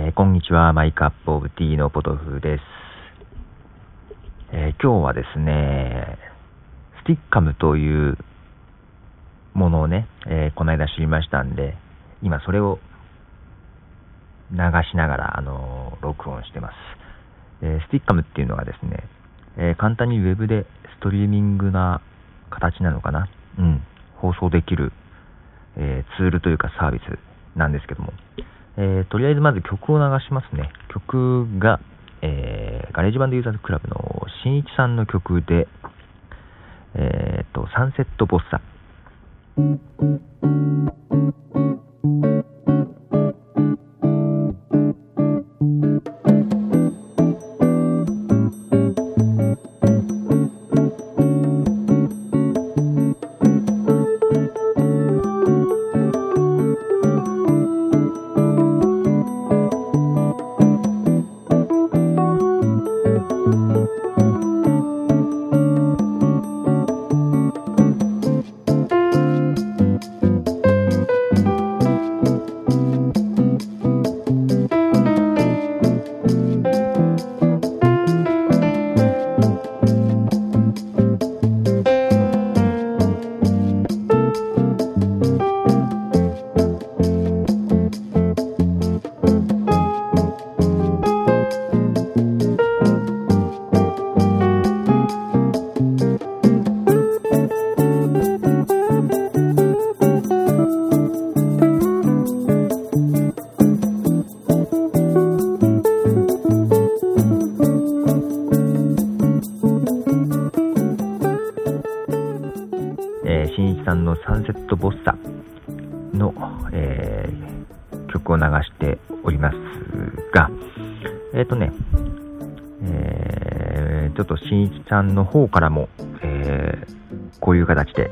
えー、こんにちは、マイカップオブティーのポトフです。えー、今日はですね、スティッカムというものをね、えー、この間知りましたんで、今それを流しながら、あの録音してます。えスティッカムっていうのはですね、え簡単に web でストリーミングな形なのかな、うん、放送できる、えツールというかサービスなんですけども、えー、とりあえずまず曲を流しますね。曲が、えー、ガレージバンドユーザーズクラブのしんいちさんの曲で、えー、と、サンセットボッサ。しておりますが、えっ、ー、とね、えー、ちょっとしんいちさんの方からも、えー、こういう形で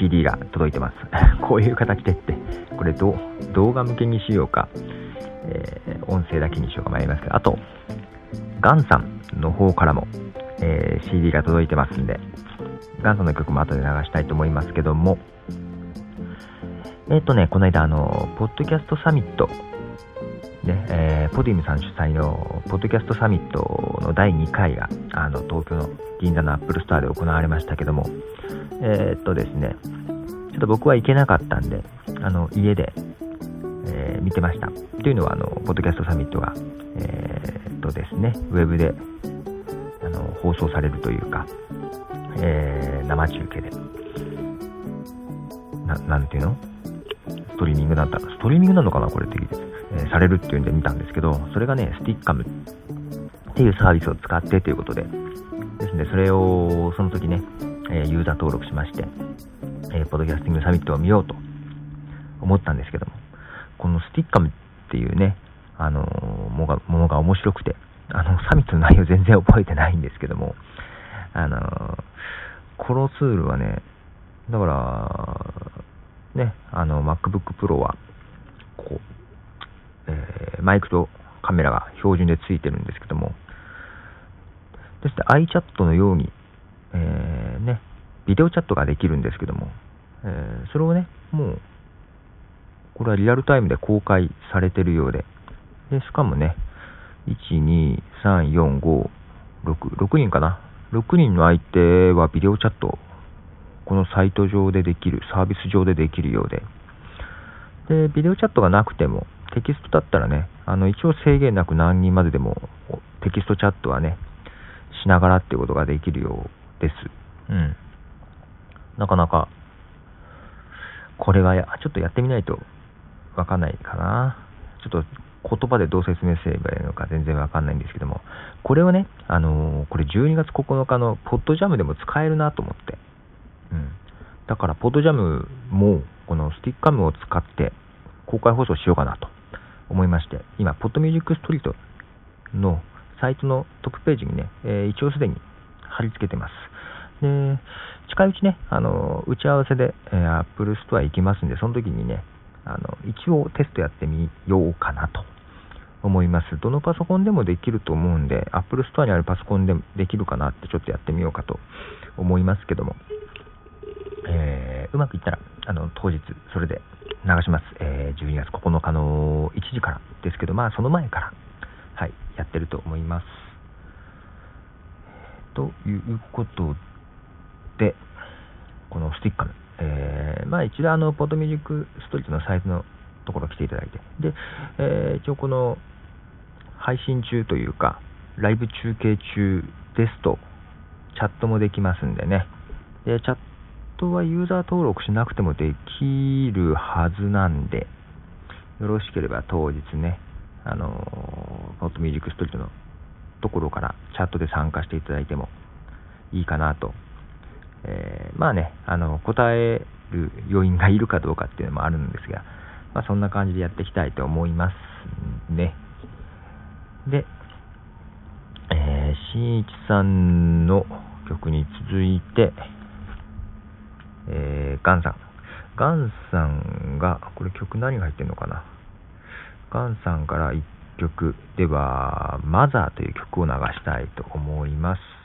CD が届いてます。こういう形でって、これど動画向けにしようか、えー、音声だけにしようか迷いますけど、あと、ガンさんの方からも、えー、CD が届いてますんで、元祖の曲も後で流したいと思いますけども、えっ、ー、とね、この間、あの、ポッドキャストサミット、ね、えー、ポディムさん主催のポッドキャストサミットの第2回が、あの、東京の銀座のアップルストアで行われましたけども、えっ、とですね、ちょっと僕は行けなかったんで、あの、家で、えー、見てました。というのは、あの、ポッドキャストサミットが、えっとですね、ウェブで、あの、放送されるというか、え、生中継で、ななんていうの？ストリーミングだった。ストリーミングなのかな？これって、え、されるっていうんで見たんですけど、それがね、スティッカムっていうサービスを使ってということで、ですね、それをその時ね、えユーザー登録しまして、えポッドキャスティングサミットを見ようと思ったんですけども、このスティッカムっていうね、あのもがものが面白くて、あの、サミットの内容全然覚えてないんですけども、あのコロツールはね、だから、ね、あの、MacBook Pro は、こう、えー、マイクとカメラが標準でついてるんですけども、そして iChat のように、えー、ね、ビデオチャットができるんですけども、えー、それをね、もう、これはリアルタイムで公開されてるようで、でしかもね、1、2、3、4、5、6、6人かな。6人の相手はビデオチャット、このサイト上でできる、サービス上でできるようで、で、ビデオチャットがなくても、テキストだったらね、あの、一応制限なく何人まででも、テキストチャットはね、しながらっていうことができるようです。うん。なかなか、これはや、ちょっとやってみないとわかんないかな。ちょっと言葉でどう説明すればいいのか全然わかんないんですけども、これをね、あのー、これ12月9日のポッドジャムでも使えるなと思って。うん。だから、ポッドジャムも、このスティックカムを使って公開放送しようかなと思いまして、今、ポッドミュージックストリートのサイトのトップページにね、えー、一応すでに貼り付けてます。で、近いうちね、あの、打ち合わせで、えー、Apple Store 行きますんで、その時にね、あの、一応テストやってみようかなと思います。どのパソコンでもできると思うんで、Apple Store にあるパソコンでもできるかなってちょっとやってみようかと思いますけども、えー、うまくいったら、あの、当日、それで流します。えー、12月9日の1時からですけど、まあその前から、はい、やってると思います。ということで、このスティッカム、えー、まあ一度あの、ポッドミュージックストリートのサイズのところ来ていただいて、で、えー、一応この配信中というか、ライブ中継中ですと、チャットもできますんでね。で、チャットはユーザー登録しなくてもできるはずなんで、よろしければ当日ね、あのポッドミュージックストリートのところからチャットで参加していただいてもいいかなと。えー、まあね、あの、答える要因がいるかどうかっていうのもあるんですが、まあそんな感じでやっていきたいと思いますね。で、えー、しんいちさんの曲に続いて、えー、ガンさん。ガンさんが、これ曲何が入ってんのかな？ガンさんから1曲では、マザーという曲を流したいと思います。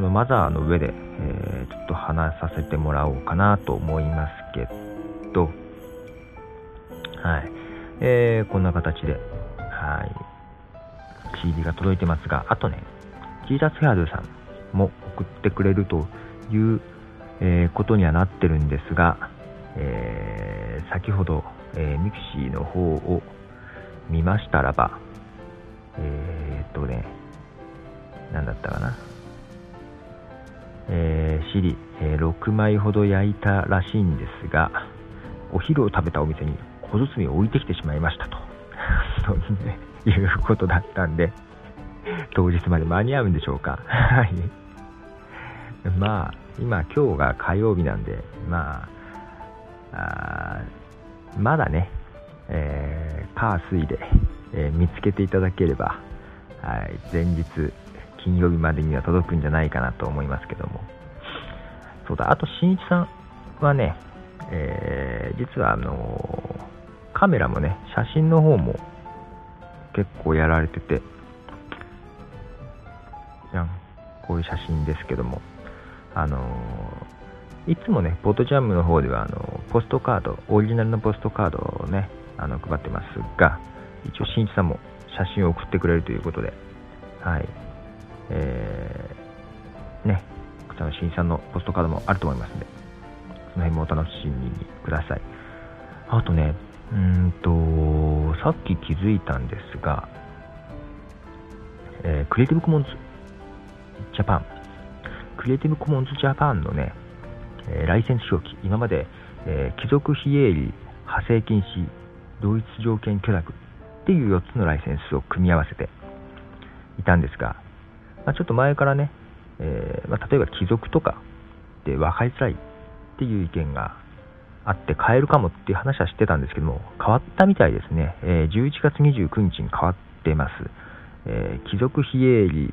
このマザーの上で、えー、ちょっと話させてもらおうかなと思いますけど、はい。えー、こんな形で、はい。CD が届いてますが、あとね、ジーザスヘアドゥさんも送ってくれるという、えー、ことにはなってるんですが、えー、先ほど、えー、ミクシーの方を見ましたらば、えー、っとね、何だったかな。えー、尻、えー、6枚ほど焼いたらしいんですが、お昼を食べたお店に小包を置いてきてしまいましたと。そうね、いうことだったんで、当日まで間に合うんでしょうか。はい。まあ、今、今日が火曜日なんで、まあ、まだね、えー、火水で、え、見つけていただければ、はい、前日、金曜日までには届くんじゃないかなと思いますけども。そうだ、あと、しんいちさんはね、えー、実はあのー、カメラもね、写真の方も結構やられてて、じゃん、こういう写真ですけども、あのー、いつもね、ポッドジャムの方では、あのポストカード、オリジナルのポストカードをね、あの配ってますが、一応、しんいちさんも写真を送ってくれるということで、はい、えー、ね、こちらの新さんのポストカードもあると思いますので、その辺もお楽しみにください。あとね、うんと、さっき気づいたんですが、えー、クリエイティブコモンズジャパン、クリエイティブコモンズジャパンのね、えー、ライセンス表記、今まで、えー、貴族非営利、派生禁止、同一条件許諾っていう4つのライセンスを組み合わせていたんですが、まあ、ちょっと前からね、えー、まあ、例えば貴族とかで分かりづらいっていう意見があって変えるかもっていう話は知ってたんですけども変わったみたいですね、えー、11月29日に変わってます、えー、貴族非営利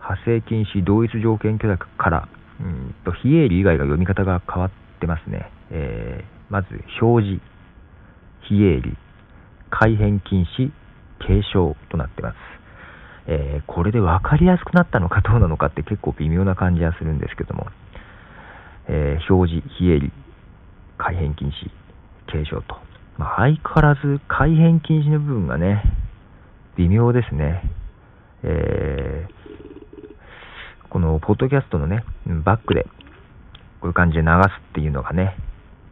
派生禁止同一条件許諾からうんと非営利以外が読み方が変わってますね、えー、まず表示非営利改変禁止継承となってます。えー、これで分かりやすくなったのかどうなのかって結構微妙な感じはするんですけども、えー、表示、非営利、改変禁止、継承と。まあ、相変わらず改変禁止の部分がね、微妙ですね。えー、このポッドキャストのね、バックで、こういう感じで流すっていうのがね、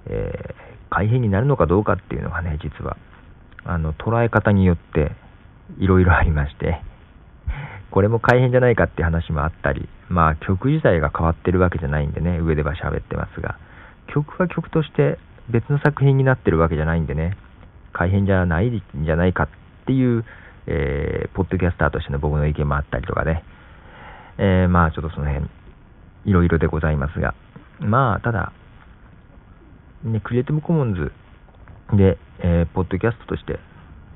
え、改変になるのかどうかっていうのがね、実は、あの、捉え方によって、いろいろありまして、これも改変じゃないかって話もあったり、まあ曲自体が変わってるわけじゃないんでね、上では喋ってますが、曲は曲として別の作品になってるわけじゃないんでね、改変じゃないんじゃないかっていうえー、ポッドキャスターとしての僕の意見もあったりとかね、えー、まあちょっとその辺、いろいろでございますが、まあただ、ね、クリエイティブコモンズで、えー、ポッドキャストとして、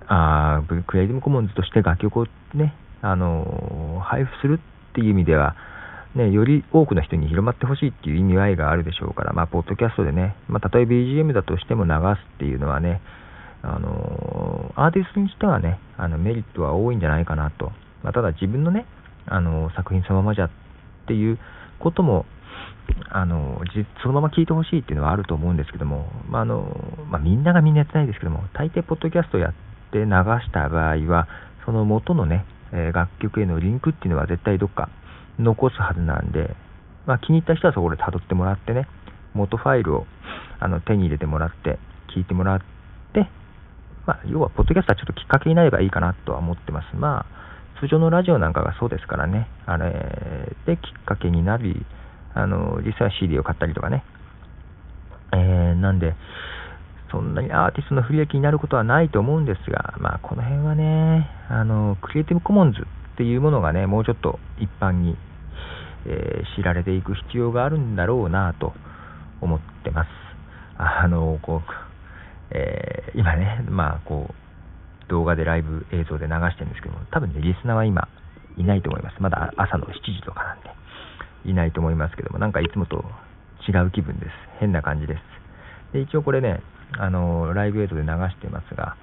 あクリエイティブコモンズとして楽曲をね、あの、配布するっていう意味では、ね、より多くの人に広まってほしいっていう意味合いがあるでしょうから、まあ、ポッドキャストでね、まあ、たとえ BGM だとしても流すっていうのはね、あの、アーティストにしてはね、あのメリットは多いんじゃないかなと。まあ、ただ自分のね、あの、作品そのままじゃっていうことも、あのー、そのまま聞いてほしいっていうのはあると思うんですけども、まあ、あのまあ、みんながみんなやってないですけども、大抵ポッドキャストやって流した場合は、その元のね、え楽曲へのリンクっていうのは絶対どっか残すはずなんで、まあ、気に入った人はそこで辿ってもらってね、元ファイルをあの手に入れてもらって、聞いてもらって、まあ、要は、ポッドキャストはちょっときっかけになればいいかなとは思ってます。まあ、通常のラジオなんかがそうですからね、あれできっかけになり、あの、実際は CD を買ったりとかね、えー、なんで、そんなにアーティストの不利益になることはないと思うんですが、まあ、この辺はね、あの、クリエイティブコモンズっていうものがね、もうちょっと一般に、えー、知られていく必要があるんだろうなと思ってます。あの、こう、えー、今ね、まあ、こう、動画でライブ映像で流してるんですけども、多分ね、リスナーは今、いないと思います。まだ朝の7時とかなんで、いないと思いますけども、なんかいつもと違う気分です。変な感じです。で、一応これね、あの、ライブ映像で流してますが、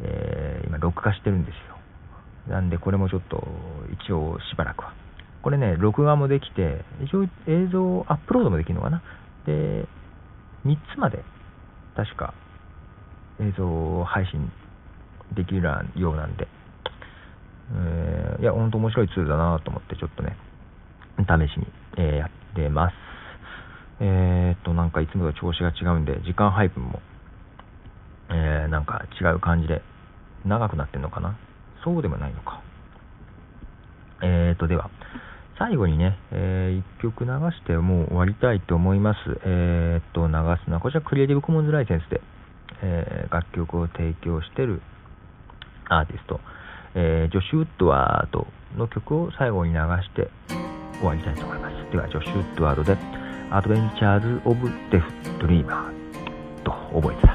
えー、今、録画してるんですよ。なんで、これもちょっと、一応しばらくは。これね、録画もできて、一応映像アップロードもできるのかな。で、3つまで、確か、映像配信できるようなんで、えー、いや、ほんと面白いツールだなと思って、ちょっとね、試しに、えー、やってます。えー、っと、なんかいつもと調子が違うんで、時間配分も、えー、なんか違う感じで、長くなってんのかな？そうでもないのか。えー、と、では、最後にね、えー、1曲流してもう終わりたいと思います。えー、と、流すのは、こちらクリエイティブコモンズライセンスで、えー、楽曲を提供してるアーティスト、えー、ジョシュ・ウッドワードの曲を最後に流して終わりたいと思います。では、ジョシュ・ウッドワードで、アドベンチャーズ・オブ・デフ・ドリーマーと覚えて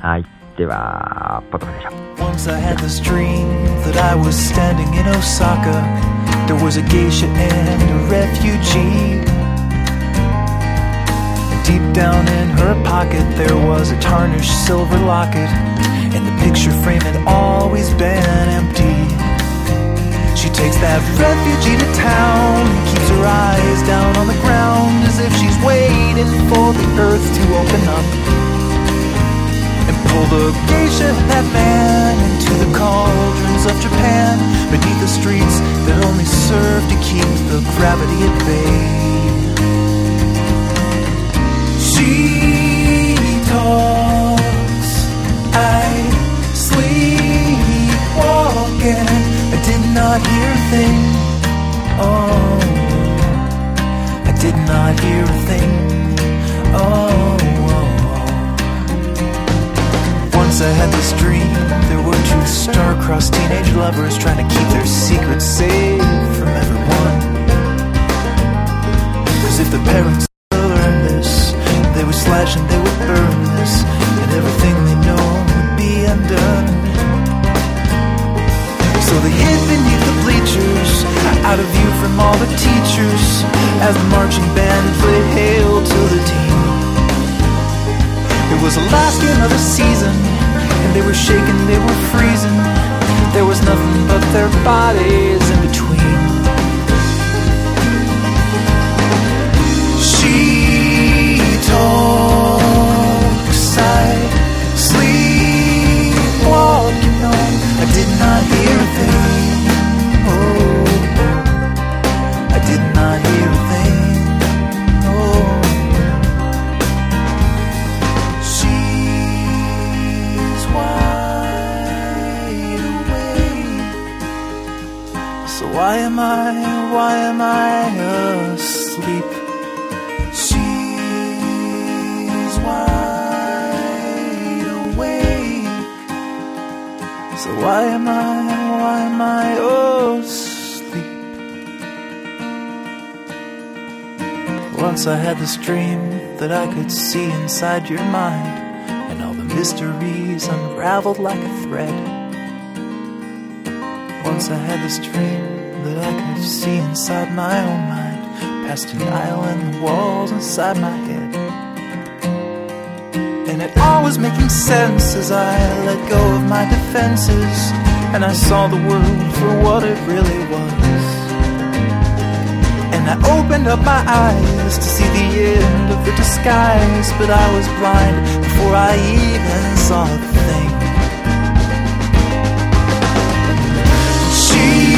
た。はい。では、ポトフでした。Once I had this dream that I was standing in Osaka. There was a geisha and a refugee. Deep down in her pocket there was a tarnished silver locket And the picture frame had always been empty She takes that refugee to town Keeps her eyes down on the ground As if she's waiting for the earth to open up And pull the geisha that man Into the cauldrons of Japan Beneath the streets that only serve to keep the gravity at bay she talks, I sleep walking. I did not hear a thing. Oh, I did not hear star-crossed teenage lovers trying to keep their secrets safe from everyone. Cause if the parents learned this, they would slash and they would burn this, and everything they know would be undone. So they hid beneath the bleachers, out of view from all the teachers, as the marching band played hail to the team. It was the last game of the season, and they were shaking, they were freezing. There was nothing but their bodies in between. am I, why am I asleep? She's wide awake. So why am I, why am I asleep? Once I had this dream that I could see inside your mind, and all the mysteries unraveled like a thread. Once I had this dream that I could see inside my own mind, past an aisle and the walls inside my head. And it all was making sense as I let go of my defenses, and I saw the world for what it really was. And I opened up my eyes to see the end of the disguise, but I was blind before I even saw the thing. She